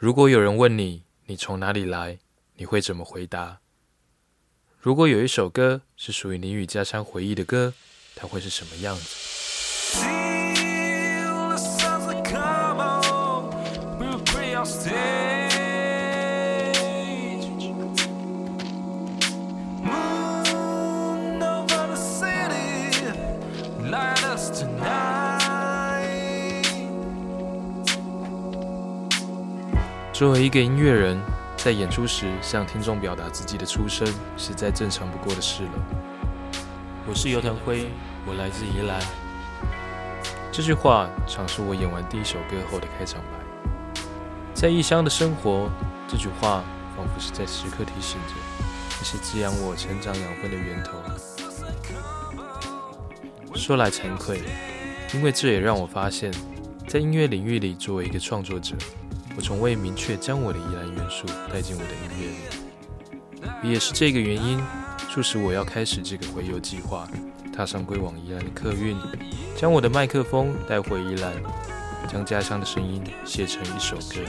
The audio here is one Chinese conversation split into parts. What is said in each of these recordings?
如果有人问你，你从哪里来，你会怎么回答？如果有一首歌是属于你与家乡回忆的歌，它会是什么样子？作为一个音乐人，在演出时向听众表达自己的出身，是再正常不过的事了。我是尤腾辉，我来自宜兰。这句话常是我演完第一首歌后的开场白。在异乡的生活，这句话仿佛是在时刻提醒着，那是滋养我成长养分的源头。说来惭愧，因为这也让我发现，在音乐领域里，作为一个创作者。我从未明确将我的宜兰元素带进我的音乐里，也是这个原因，促使我要开始这个回游计划，踏上归往宜兰的客运，将我的麦克风带回宜兰，将家乡的声音写成一首歌。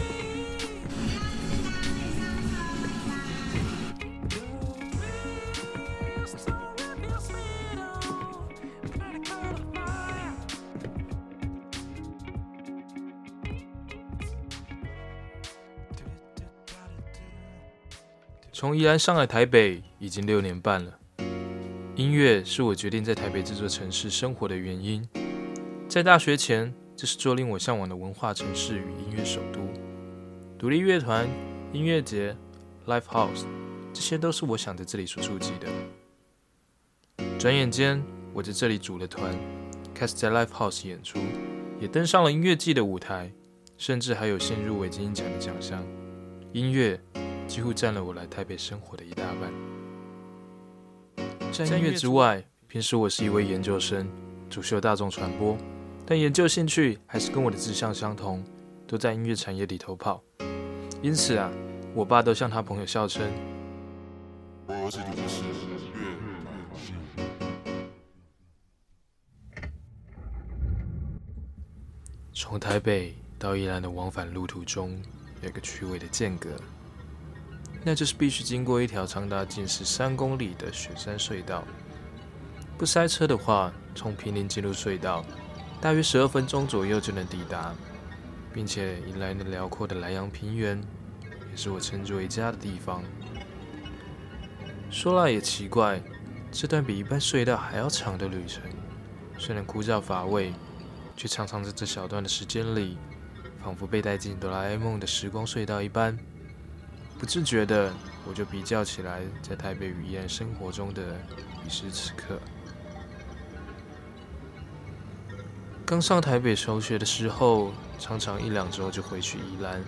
从宜兰上海台北已经六年半了。音乐是我决定在台北这座城市生活的原因。在大学前，这是座令我向往的文化城市与音乐首都。独立乐团、音乐节、Live House，这些都是我想在这里所触及的。转眼间，我在这里组了团，开始在 Live House 演出，也登上了音乐季的舞台，甚至还有幸入围金音奖的奖项。音乐。几乎占了我来台北生活的一大半。在音乐之外，平时我是一位研究生，主修大众传播，但研究兴趣还是跟我的志向相同，都在音乐产业里头跑。因此啊，我爸都向他朋友笑称：“从台北到宜兰的往返路途中，有个趣味的间隔。”那就是必须经过一条长达近十三公里的雪山隧道。不塞车的话，从平林进入隧道，大约十二分钟左右就能抵达，并且迎来了辽阔的莱阳平原，也是我称之为家的地方。说来也奇怪，这段比一般隧道还要长的旅程，虽然枯燥乏味，却常常在这小段的时间里，仿佛被带进哆啦 A 梦的时光隧道一般。不自觉的，我就比较起来，在台北与宜兰生活中的彼时此刻。刚上台北求学的时候，常常一两周就回去宜兰。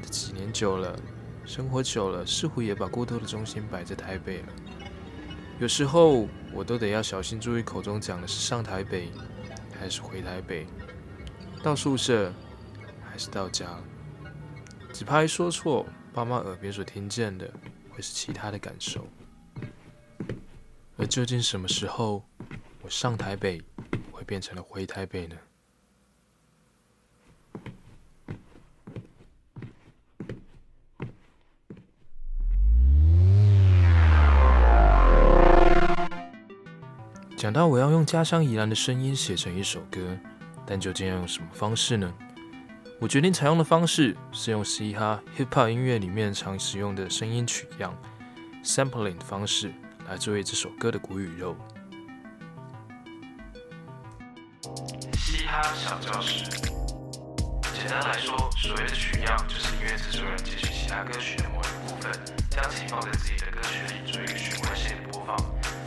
这几年久了，生活久了，似乎也把过多的重心摆在台北了。有时候，我都得要小心注意口中讲的是上台北，还是回台北，到宿舍，还是到家，只怕一说错。爸妈耳边所听见的会是其他的感受，而究竟什么时候我上台北会变成了回台北呢？讲到我要用家乡宜兰的声音写成一首歌，但究竟要用什么方式呢？我决定采用的方式是用嘻哈 hip hop 音乐里面常使用的声音取样 sampling 的方式来作为这首歌的鼓与肉。嘻哈小教室，简单来说，所谓的取样就是音乐制作人截取其他歌曲的某一部分，将其放在自己的歌曲里做一个循环性的播放。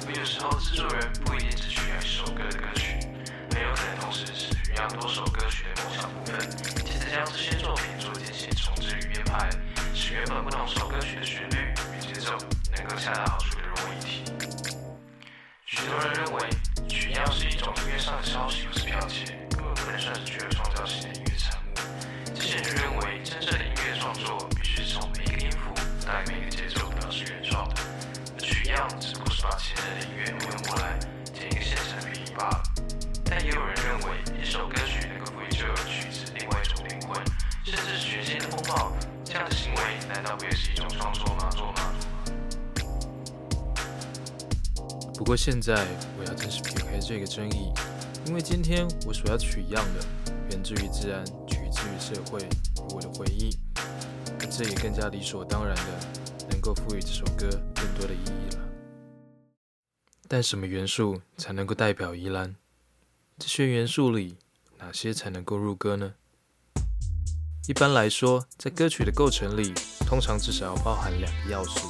而有时候制作人不一定只取样一首歌的歌曲，很有可能同时是取样多首歌曲的某小部分。将这些作品做进行重制与编排，使原本不同首歌曲的旋律与节奏能够恰到好处的融为一体。许多人认为取样是一种音乐上的抄袭或是剽窃，根本不能算是具有创造性的音乐产物。这些人认为真正的音乐创作必须从每一个音符带每一个节奏表示原创，而取样只不过是把前人的音乐挪用过来，填一个现成的皮罢了。这样的行为难道不也是一种创作吗？不过现在我要正式撇开这个争议，因为今天我所要取样的源自于自然，取自于社会与我的回忆，而这也更加理所当然的能够赋予这首歌更多的意义了。但什么元素才能够代表宜兰？这些元素里哪些才能够入歌呢？一般来说，在歌曲的构成里，通常至少要包含两个要素，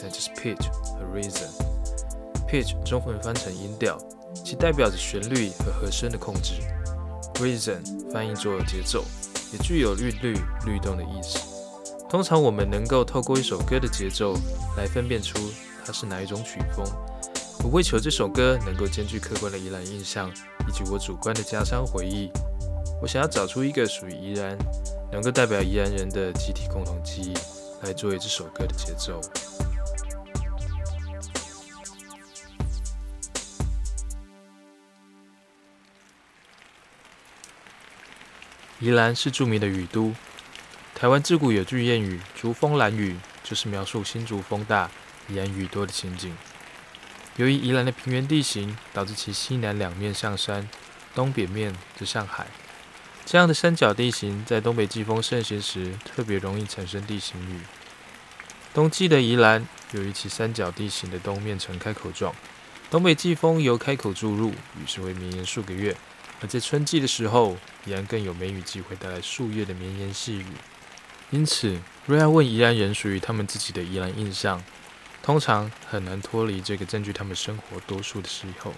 那就是 pitch 和 rhythm。pitch 中文翻成音调，其代表着旋律和和声的控制；rhythm 翻译作节奏，也具有韵律、律动的意思。通常我们能够透过一首歌的节奏来分辨出它是哪一种曲风。我为求这首歌能够兼具客观的宜兰印象以及我主观的家乡回忆，我想要找出一个属于宜兰。能够代表宜兰人的集体共同记忆，来作为这首歌的节奏。宜兰是著名的雨都，台湾自古有句谚语“竹风兰雨”，就是描述新竹风大、宜兰雨多的情景。由于宜兰的平原地形，导致其西南两面向山，东北面则向海。这样的三角地形，在东北季风盛行时，特别容易产生地形雨。冬季的宜兰，由于其三角地形的东面呈开口状，东北季风由开口注入，雨势会绵延数个月。而在春季的时候，宜兰更有梅雨季会带来数月的绵延细雨。因此，若要问宜兰人属于他们自己的宜兰印象，通常很难脱离这个占据他们生活多数的时候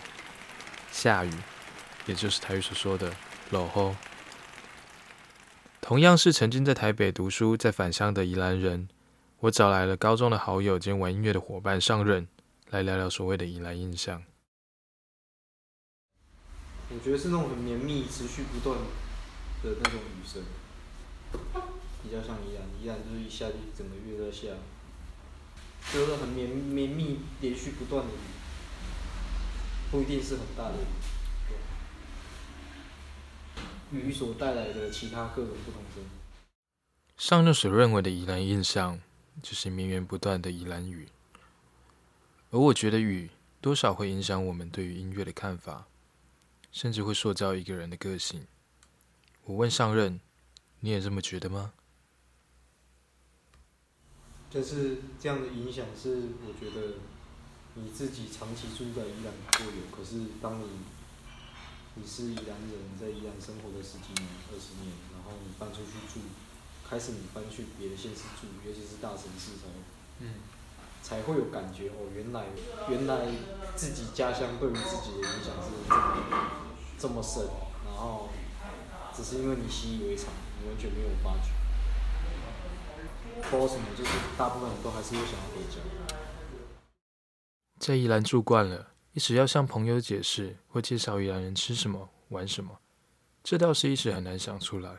——下雨，也就是台语所说的“落雨”。同样是曾经在台北读书、在返乡的宜兰人，我找来了高中的好友兼玩音乐的伙伴上任，来聊聊所谓的宜兰印象。我觉得是那种很绵密、持续不断的那种雨声，比较像宜兰。宜兰就是一下就整个月在下，就是很绵绵密、连续不断的雨，不一定是很大的雨。雨所带来的其他各种不同声。上任所认为的宜兰印象，就是绵延不断的宜兰雨。而我觉得雨多少会影响我们对于音乐的看法，甚至会塑造一个人的个性。我问上任，你也这么觉得吗？就是这样的影响，是我觉得你自己长期住在宜兰会有，可是当你。你是宜兰人，在宜兰生活了十几年、二十年，然后你搬出去住，开始你搬去别的县市住，尤其是大城市才，嗯，才会有感觉哦，原来原来自己家乡对于自己的影响是这么这么深，然后只是因为你习以为常，你完全没有发觉。包括什么，就是大部分人都还是会想要回家。在宜兰住惯了。一时要向朋友解释或介绍宜兰人吃什么、玩什么，这倒是一时很难想出来。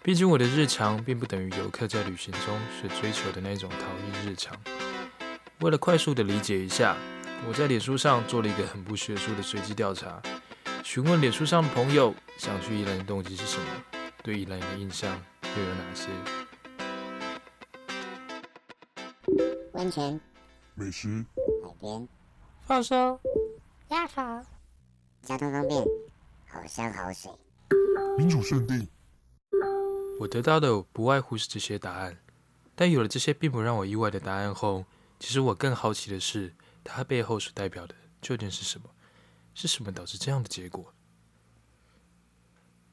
毕竟我的日常并不等于游客在旅行中所追求的那种逃逸日常。为了快速的理解一下，我在脸书上做了一个很不学术的随机调查，询问脸书上的朋友想去宜兰的动机是什么，对宜兰的印象又有哪些？温泉、美食、海边。放松、压床、交通方便、好山好水、民主圣地。我得到的不外乎是这些答案，但有了这些并不让我意外的答案后，其实我更好奇的是，它背后所代表的究竟是什么？是什么导致这样的结果？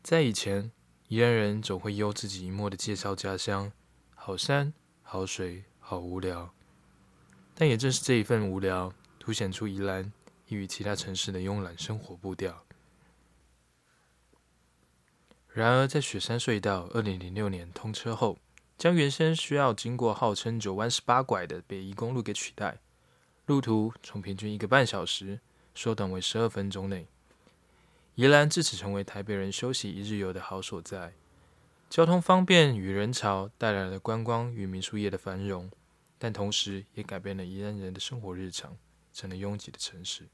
在以前，宜兰人总会悠自己一默的介绍家乡：好山、好水、好无聊。但也正是这一份无聊。凸显出宜兰异于其他城市的慵懒生活步调。然而，在雪山隧道二零零六年通车后，将原先需要经过号称九弯十八拐的北宜公路给取代，路途从平均一个半小时缩短为十二分钟内。宜兰自此成为台北人休息一日游的好所在，交通方便与人潮带来了观光与民宿业的繁荣，但同时也改变了宜兰人的生活日常。成了拥挤的城市。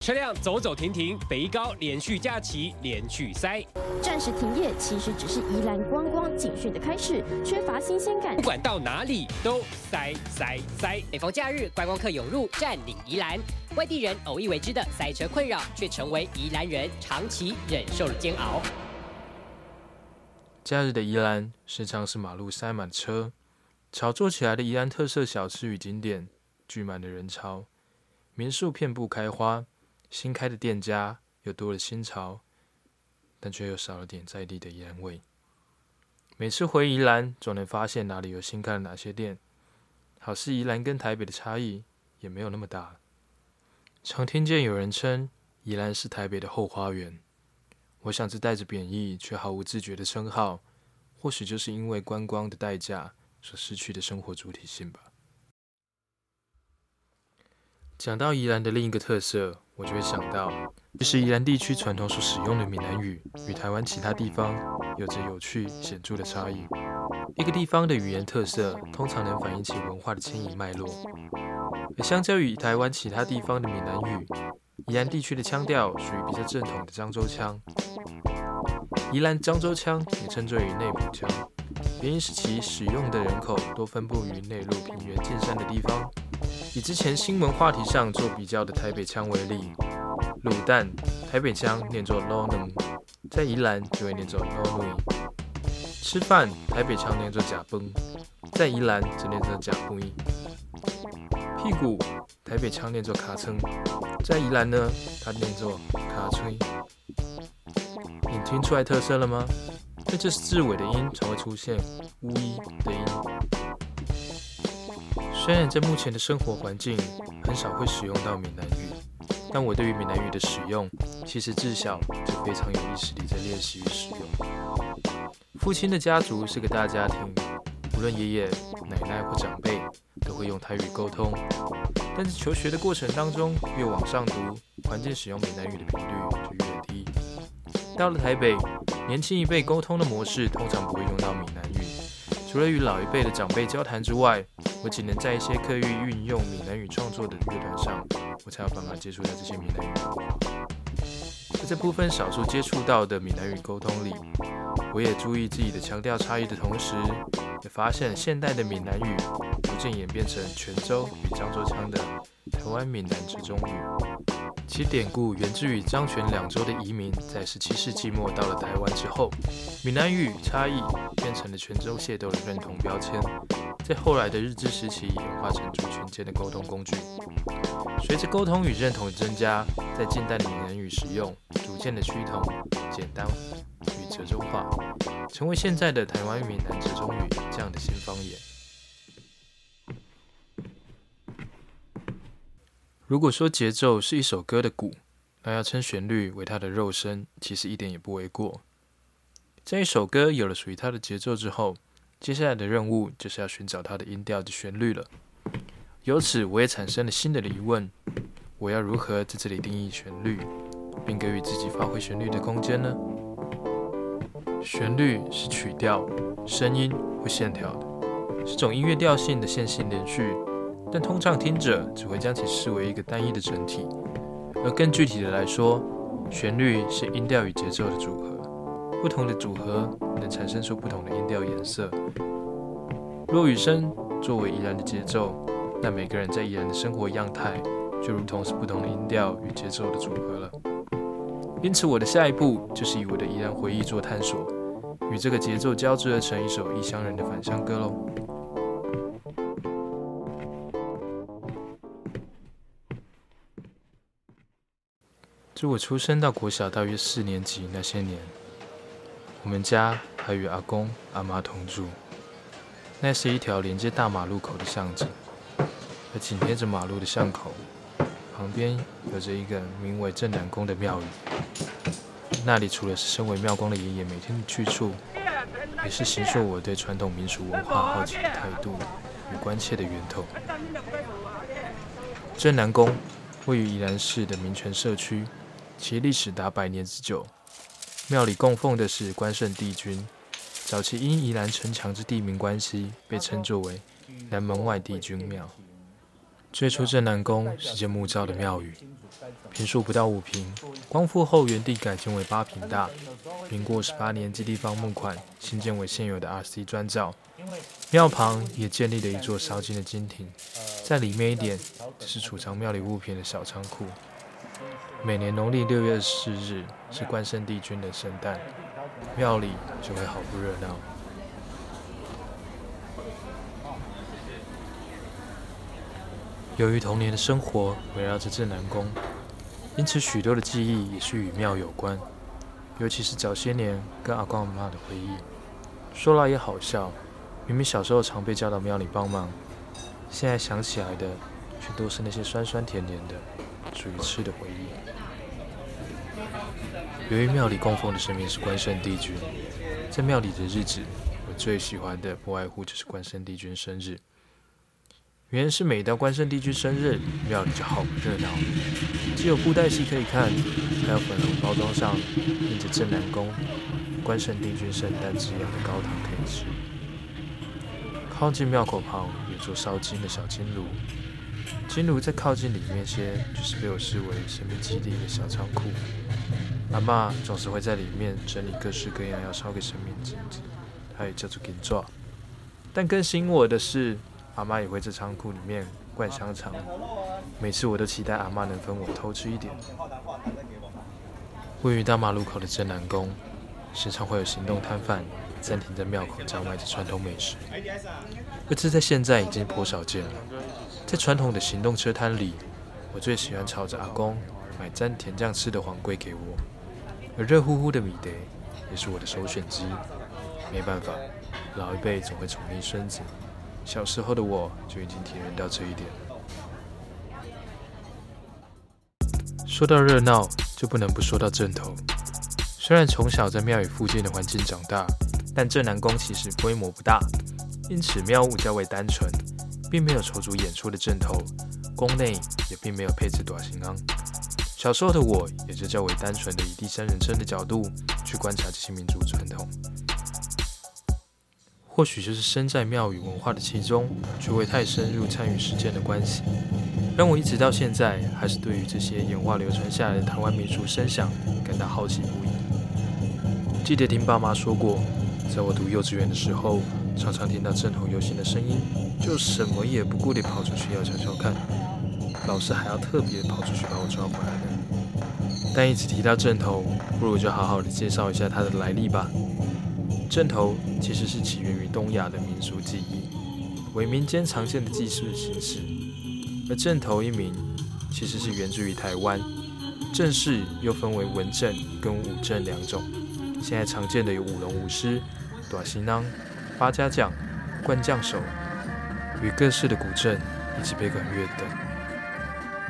车辆走走停停，北高连续假期连续塞，暂时停业其实只是宜兰观光景讯的开始，缺乏新鲜感。不管到哪里都塞塞塞，每逢假日观光客涌入占领宜兰，外地人偶一为之的塞车困扰，却成为宜兰人长期忍受的煎熬。假日的宜兰时常是马路塞满车，炒作起来的宜兰特色小吃与景点聚满了人潮，民宿遍布开花。新开的店家又多了新潮，但却又少了点在地的烟味。每次回宜兰，总能发现哪里有新开的哪些店，好似宜兰跟台北的差异也没有那么大。常听见有人称宜兰是台北的后花园，我想这带着贬义却毫无自觉的称号，或许就是因为观光的代价所失去的生活主体性吧。讲到宜兰的另一个特色，我就会想到，其实宜兰地区传统所使用的闽南语，与台湾其他地方有着有趣显著的差异。一个地方的语言特色，通常能反映其文化的迁移脉络。而相较于台湾其他地方的闽南语，宜兰地区的腔调属于比较正统的漳州腔。宜兰漳州腔也称作于内埔腔，原因是其使用的人口多分布于内陆平原近山的地方。以之前新闻话题上做比较的台北腔为例，卤蛋台北腔念作 lo n 在宜兰就会念作 lo n 吃饭台北腔念作假崩，在宜兰则念作假崩。屁股台北腔念作卡称，在宜兰呢，它念作卡吹。你听出来特色了吗？那就是字尾的音才会出现乌一的音。虽然在目前的生活环境很少会使用到闽南语，但我对于闽南语的使用，其实自小就非常有意识地在练习与使用。父亲的家族是个大家庭，无论爷爷、奶奶或长辈都会用台语沟通。但是求学的过程当中，越往上读，环境使用闽南语的频率就越低。到了台北，年轻一辈沟通的模式通常不会用到闽南语，除了与老一辈的长辈交谈之外。我只能在一些刻意运用闽南语创作的乐团上，我才有办法接触到这些闽南语。在这部分少数接触到的闽南语沟通里，我也注意自己的腔调差异的同时，也发现现代的闽南语渐演变成泉州与漳州腔的台湾闽南折中语。其典故源自于漳泉两州的移民，在十七世纪末到了台湾之后，闽南语差异变成了泉州械斗的认同标签。在后来的日治时期，演化成族群间的沟通工具。随着沟通与认同的增加，在近代的闽南语使用逐渐的趋同、简单与折中化，成为现在的台湾闽南折中语这样的新方言。如果说节奏是一首歌的鼓，那要称旋律为它的肉身，其实一点也不为过。在一首歌有了属于它的节奏之后，接下来的任务就是要寻找它的音调的旋律了。由此，我也产生了新的疑问：我要如何在这里定义旋律，并给予自己发挥旋律的空间呢？旋律是曲调、声音或线条的，是种音乐调性的线性连续，但通常听者只会将其视为一个单一的整体。而更具体的来说，旋律是音调与节奏的组合，不同的组合能产生出不同的音调颜色。落雨声作为宜兰的节奏，那每个人在宜兰的生活样态就如同是不同的音调与节奏的组合了。因此，我的下一步就是以我的宜兰回忆做探索，与这个节奏交织而成一首异乡人的返乡歌喽。自我出生到国小大约四年级那些年，我们家还与阿公阿妈同住。那是一条连接大马路口的巷子，而紧贴着马路的巷口旁边有着一个名为镇南宫的庙宇。那里除了是身为庙公的爷爷每天的去处，也是形塑我对传统民俗文化好奇的态度与关切的源头。镇南宫位于宜兰市的民权社区，其历史达百年之久。庙里供奉的是关圣帝君。早期因宜兰城墙之地名关系，被称作为南门外帝君庙。最初镇南宫是间木造的庙宇，坪数不到五坪，光复后原地改建为八坪大。民国十八年，基地方募款新建为现有的 RC 砖造。庙旁也建立了一座烧金的金亭，在里面一点是储藏庙里物品的小仓库。每年农历六月四日是关圣帝君的圣诞，庙里就会好不热闹。由于童年的生活围绕着镇南宫，因此许多的记忆也是与庙有关，尤其是早些年跟阿公阿妈的回忆。说来也好笑，明明小时候常被叫到庙里帮忙，现在想起来的却都是那些酸酸甜甜的属于吃的回忆。由于庙里供奉的神明是关圣帝君，在庙里的日子，我最喜欢的不外乎就是关圣帝君生日。原因是每到关圣帝君生日，庙里就好热闹，既有布袋戏可以看，还有粉红包装上印着镇南宫关圣帝君圣诞字样的高糖可以吃。靠近庙口旁有座烧金的小金炉，金炉再靠近里面些，就是被我视为神明基地的小仓库。阿嬷总是会在里面整理各式各样要烧给神明的子，它也叫做金纸。但更吸引我的是。阿妈也会在仓库里面灌香肠，每次我都期待阿妈能分我偷吃一点。位于大马路口的镇南宫，时常会有行动摊贩暂停在庙口叫卖着传统美食，而这在现在已经颇少见了。在传统的行动车摊里，我最喜欢朝着阿公买沾甜酱吃的黄龟给我，而热乎乎的米德也是我的首选之一。没办法，老一辈总会宠溺孙子。小时候的我就已经体验到这一点。说到热闹，就不能不说到阵头。虽然从小在庙宇附近的环境长大，但镇南宫其实规模不大，因此庙务较为单纯，并没有筹足演出的阵头，宫内也并没有配置大型安。小时候的我也就较为单纯的以第三人称的角度去观察这些民族传统。或许就是身在庙宇文化的其中，却未太深入参与实践的关系，让我一直到现在还是对于这些演化流传下来的台湾民俗声响感到好奇不已。记得听爸妈说过，在我读幼稚园的时候，常常听到阵头游行的声音，就什么也不顾地跑出去要瞧瞧看，老师还要特别跑出去把我抓回来的。但一直提到阵头，不如就好好的介绍一下它的来历吧。阵头其实是起源于东亚的民俗技艺，为民间常见的祭祀形式。而阵头一名其实是源自于台湾，阵势又分为文阵跟武阵两种。现在常见的有舞龙舞狮、短行囊、八家将、冠将手与各式的古阵以及北管乐等。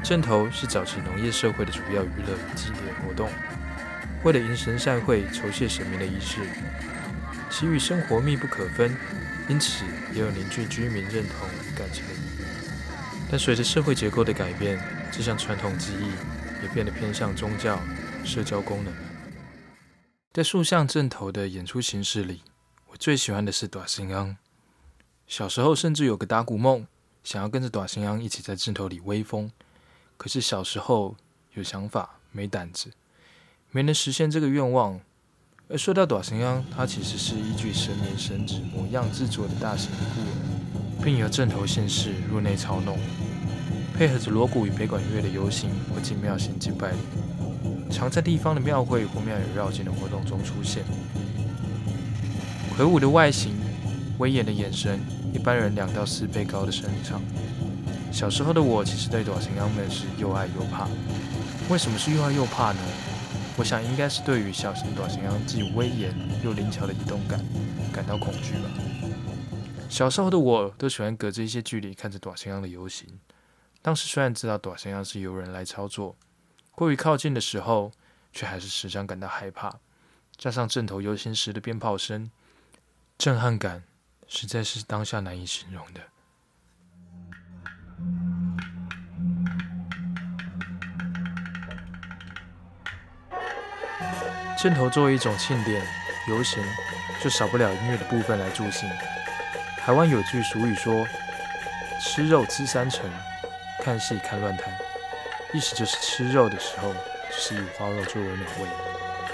阵头是早期农业社会的主要娱乐与祭典活动，为了迎神善会、酬谢神明的仪式。其与生活密不可分，因此也有凝聚居民认同感情的意义。但随着社会结构的改变，这项传统技艺也变得偏向宗教、社交功能。在数项阵头的演出形式里，我最喜欢的是大心瓮。小时候甚至有个打鼓梦，想要跟着大心瓮一起在阵头里威风。可是小时候有想法没胆子，没能实现这个愿望。而说到大神瓮，它其实是依据神明神子模样制作的大型的鼓偶，并由镇头县市入内操弄，配合着锣鼓与北管乐的游行或进庙行祭拜礼，常在地方的庙会或庙宇绕境的活动中出现。魁梧的外形，威严的眼神，一般人两到四倍高的身长。小时候的我，其实对大神瓮们是又爱又怕。为什么是又爱又怕呢？我想应该是对于小型短型瓮既威严又灵巧的移动感感到恐惧吧。小时候的我都喜欢隔着一些距离看着短型瓮的游行。当时虽然知道短型瓮是由人来操作，过于靠近的时候，却还是时常感到害怕。加上正头游行时的鞭炮声，震撼感实在是当下难以形容的。阵头作为一种庆典游行，就少不了音乐的部分来助兴。台湾有句俗语说：“吃肉吃三成，看戏看乱弹，意思就是吃肉的时候，就是以花肉作为美味；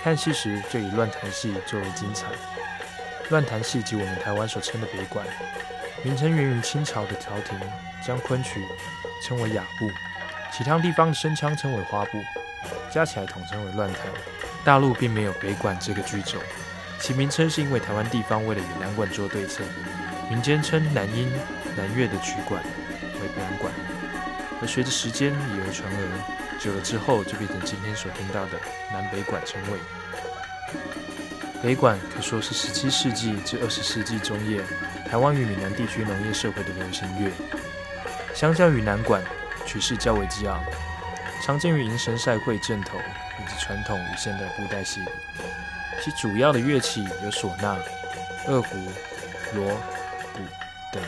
看戏时就以乱弹戏作为精彩。乱弹戏即我们台湾所称的北管，名称源于清朝的朝廷将昆曲称为雅部，其他地方的声腔称为花部，加起来统称为乱弹。大陆并没有北管这个剧种，其名称是因为台湾地方为了与南管做对策，民间称南音南乐的曲管为南管，而随着时间以讹传讹，久了之后就变成今天所听到的南北管称谓。北管可说是十七世纪至二十世纪中叶台湾与闽南地区农业社会的流行乐。相较于南管，曲式较为激昂，常见于迎神赛会阵头以及传统与现代布袋戏。其主要的乐器有唢呐、二胡、锣、鼓等。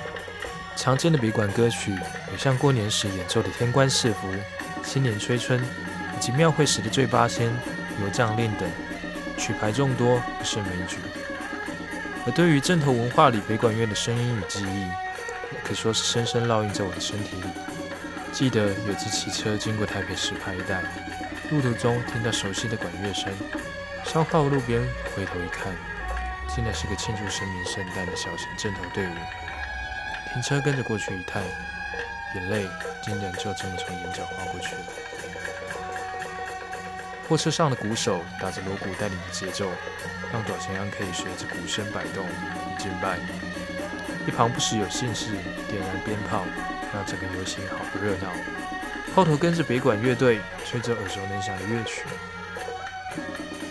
常见的北管歌曲有像过年时演奏的《天官赐福》、《新年吹春》，以及庙会时的《醉八仙》、《游将令》等。曲牌众多，不胜枚举。而对于阵头文化里北管乐的声音与记忆，可说是深深烙印在我的身体里。记得有次骑车经过台北石牌一带，路途中听到熟悉的管乐声，稍靠路边回头一看，竟然是个庆祝神明圣诞的小型阵头队伍。停车跟着过去一探，眼泪竟然就这么从眼角滑过去了。货车上的鼓手打着锣鼓带领的节奏，让短祥羊可以随着鼓声摆动与敬拜。一旁不时有信士点燃鞭炮，让整个游行好不热闹。后头跟着北管乐队吹着耳熟能详的乐曲。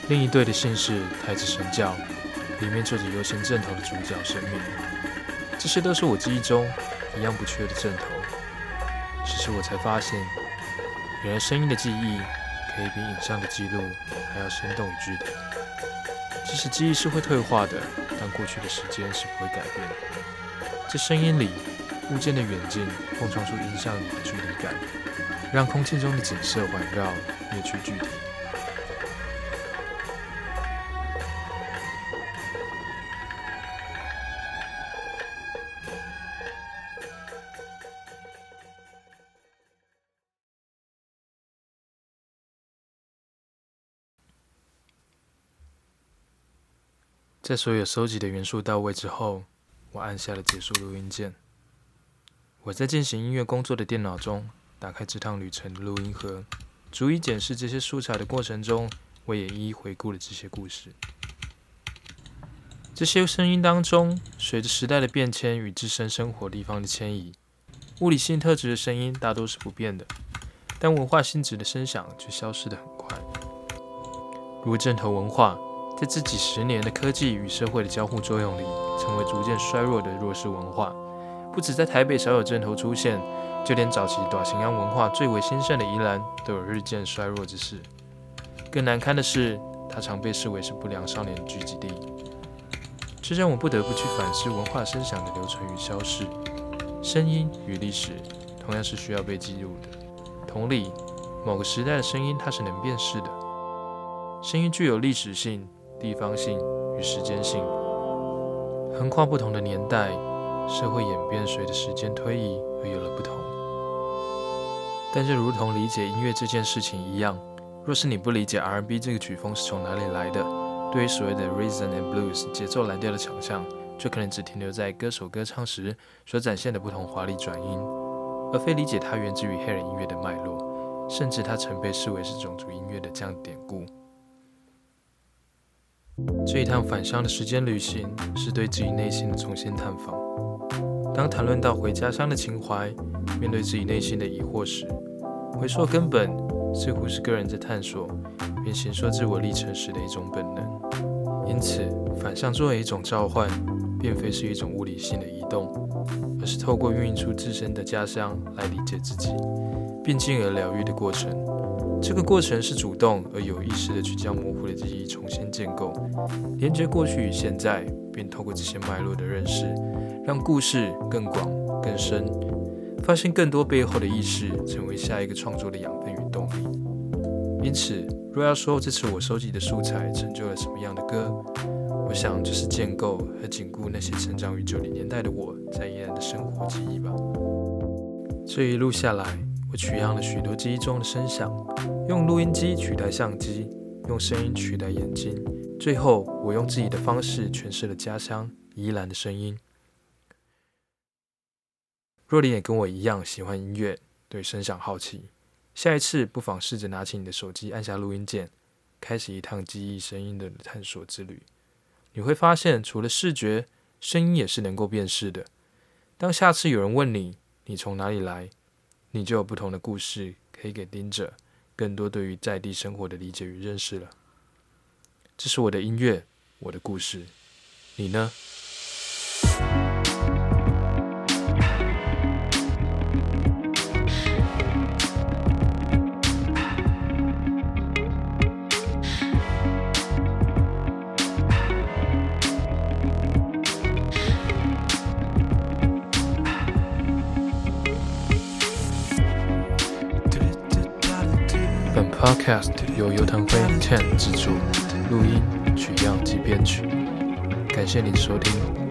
另一队的信士抬着神轿，里面坐着游行阵头的主角神明。这些都是我记忆中一样不缺的阵头。此时我才发现，原来声音的记忆。可以比影像的记录还要生动与具体。即使记忆是会退化的，但过去的时间是不会改变的。在声音里，物件的远近碰撞出音像里的距离感，让空气中的景色环绕越趋具体。在所有收集的元素到位之后，我按下了结束录音键。我在进行音乐工作的电脑中打开这趟旅程的录音盒，逐一检视这些素材的过程中，我也一一回顾了这些故事。这些声音当中，随着时代的变迁与自身生活地方的迁移，物理性特质的声音大多是不变的，但文化性质的声响却消失得很快，如镜头文化。在这几十年的科技与社会的交互作用里，成为逐渐衰弱的弱势文化。不止在台北少有阵头出现，就连早期大型洋文化最为兴盛的宜兰，都有日渐衰弱之势。更难堪的是，它常被视为是不良少年聚集地。这让我不得不去反思文化声响的留存与消逝。声音与历史同样是需要被记录的。同理，某个时代的声音，它是能辨识的。声音具有历史性。地方性与时间性，横跨不同的年代，社会演变随着时间推移而有了不同。但这如同理解音乐这件事情一样，若是你不理解 R&B 这个曲风是从哪里来的，对于所谓的 Rhythm and Blues 节奏蓝调的想象，就可能只停留在歌手歌唱时所展现的不同华丽转音，而非理解它源自于黑人音乐的脉络，甚至它曾被视为是种族音乐的这样典故。这一趟返乡的时间旅行，是对自己内心的重新探访。当谈论到回家乡的情怀，面对自己内心的疑惑时，回溯根本，似乎是个人在探索并行说自我历程时的一种本能。因此，返乡作为一种召唤，并非是一种物理性的移动，而是透过孕育出自身的家乡来理解自己，并进而疗愈的过程。这个过程是主动而有意识的去将模糊的记忆重新建构，连接过去与现在，并透过这些脉络的认识，让故事更广更深，发现更多背后的意识，成为下一个创作的养分与动力。因此，若要说这次我收集的素材成就了什么样的歌，我想就是建构和紧固那些成长于九零年代的我在宜兰的生活记忆吧。这一路下来。我取样了许多记忆中的声响，用录音机取代相机，用声音取代眼睛，最后我用自己的方式诠释了家乡宜兰的声音。若你也跟我一样喜欢音乐，对声响好奇，下一次不妨试着拿起你的手机，按下录音键，开始一趟记忆声音的探索之旅。你会发现，除了视觉，声音也是能够辨识的。当下次有人问你，你从哪里来，你就有不同的故事可以给听者，更多对于在地生活的理解与认识了。这是我的音乐，我的故事，你呢？Podcast 由游腾辉 Ten 制作、录音、取样及编曲，感谢您的收听。